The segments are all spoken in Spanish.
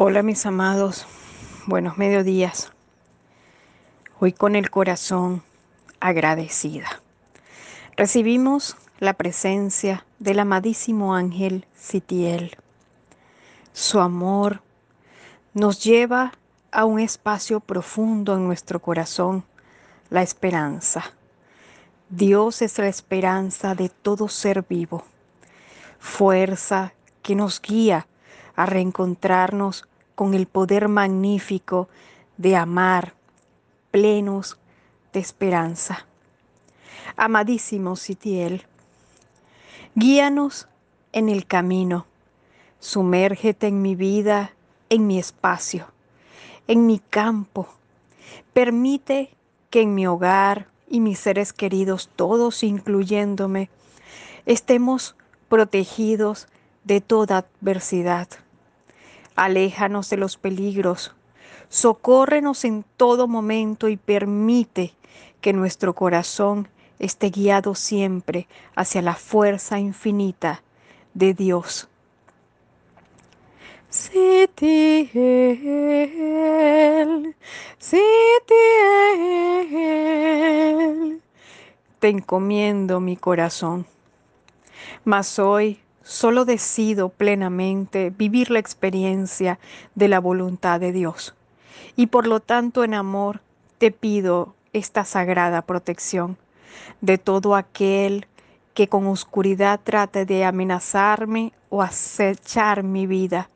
Hola mis amados, buenos mediodías. Hoy con el corazón agradecida. Recibimos la presencia del amadísimo ángel Sitiel. Su amor nos lleva a un espacio profundo en nuestro corazón, la esperanza. Dios es la esperanza de todo ser vivo, fuerza que nos guía a reencontrarnos con el poder magnífico de amar, plenos de esperanza. Amadísimo Sitiel, guíanos en el camino, sumérgete en mi vida, en mi espacio, en mi campo. Permite que en mi hogar y mis seres queridos, todos incluyéndome, estemos protegidos de toda adversidad Aléjanos de los peligros, socórrenos en todo momento y permite que nuestro corazón esté guiado siempre hacia la fuerza infinita de Dios. Te encomiendo mi corazón, mas hoy Solo decido plenamente vivir la experiencia de la voluntad de Dios. Y por lo tanto en amor te pido esta sagrada protección de todo aquel que con oscuridad trate de amenazarme o acechar mi vida.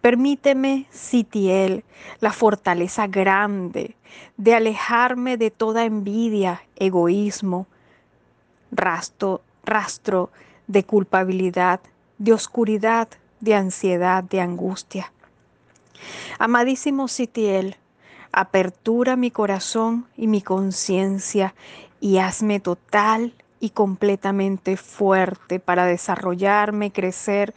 Permíteme, Sitiel, la fortaleza grande de alejarme de toda envidia, egoísmo, rastro, rastro de culpabilidad, de oscuridad, de ansiedad, de angustia. Amadísimo Sitiel, apertura mi corazón y mi conciencia y hazme total y completamente fuerte para desarrollarme, crecer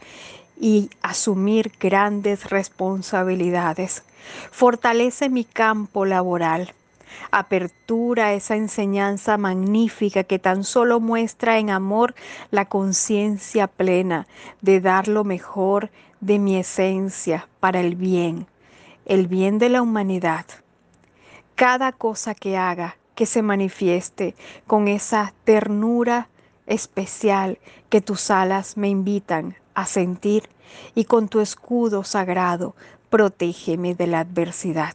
y asumir grandes responsabilidades. Fortalece mi campo laboral apertura, esa enseñanza magnífica que tan solo muestra en amor la conciencia plena de dar lo mejor de mi esencia para el bien, el bien de la humanidad. Cada cosa que haga, que se manifieste con esa ternura especial que tus alas me invitan a sentir y con tu escudo sagrado protégeme de la adversidad.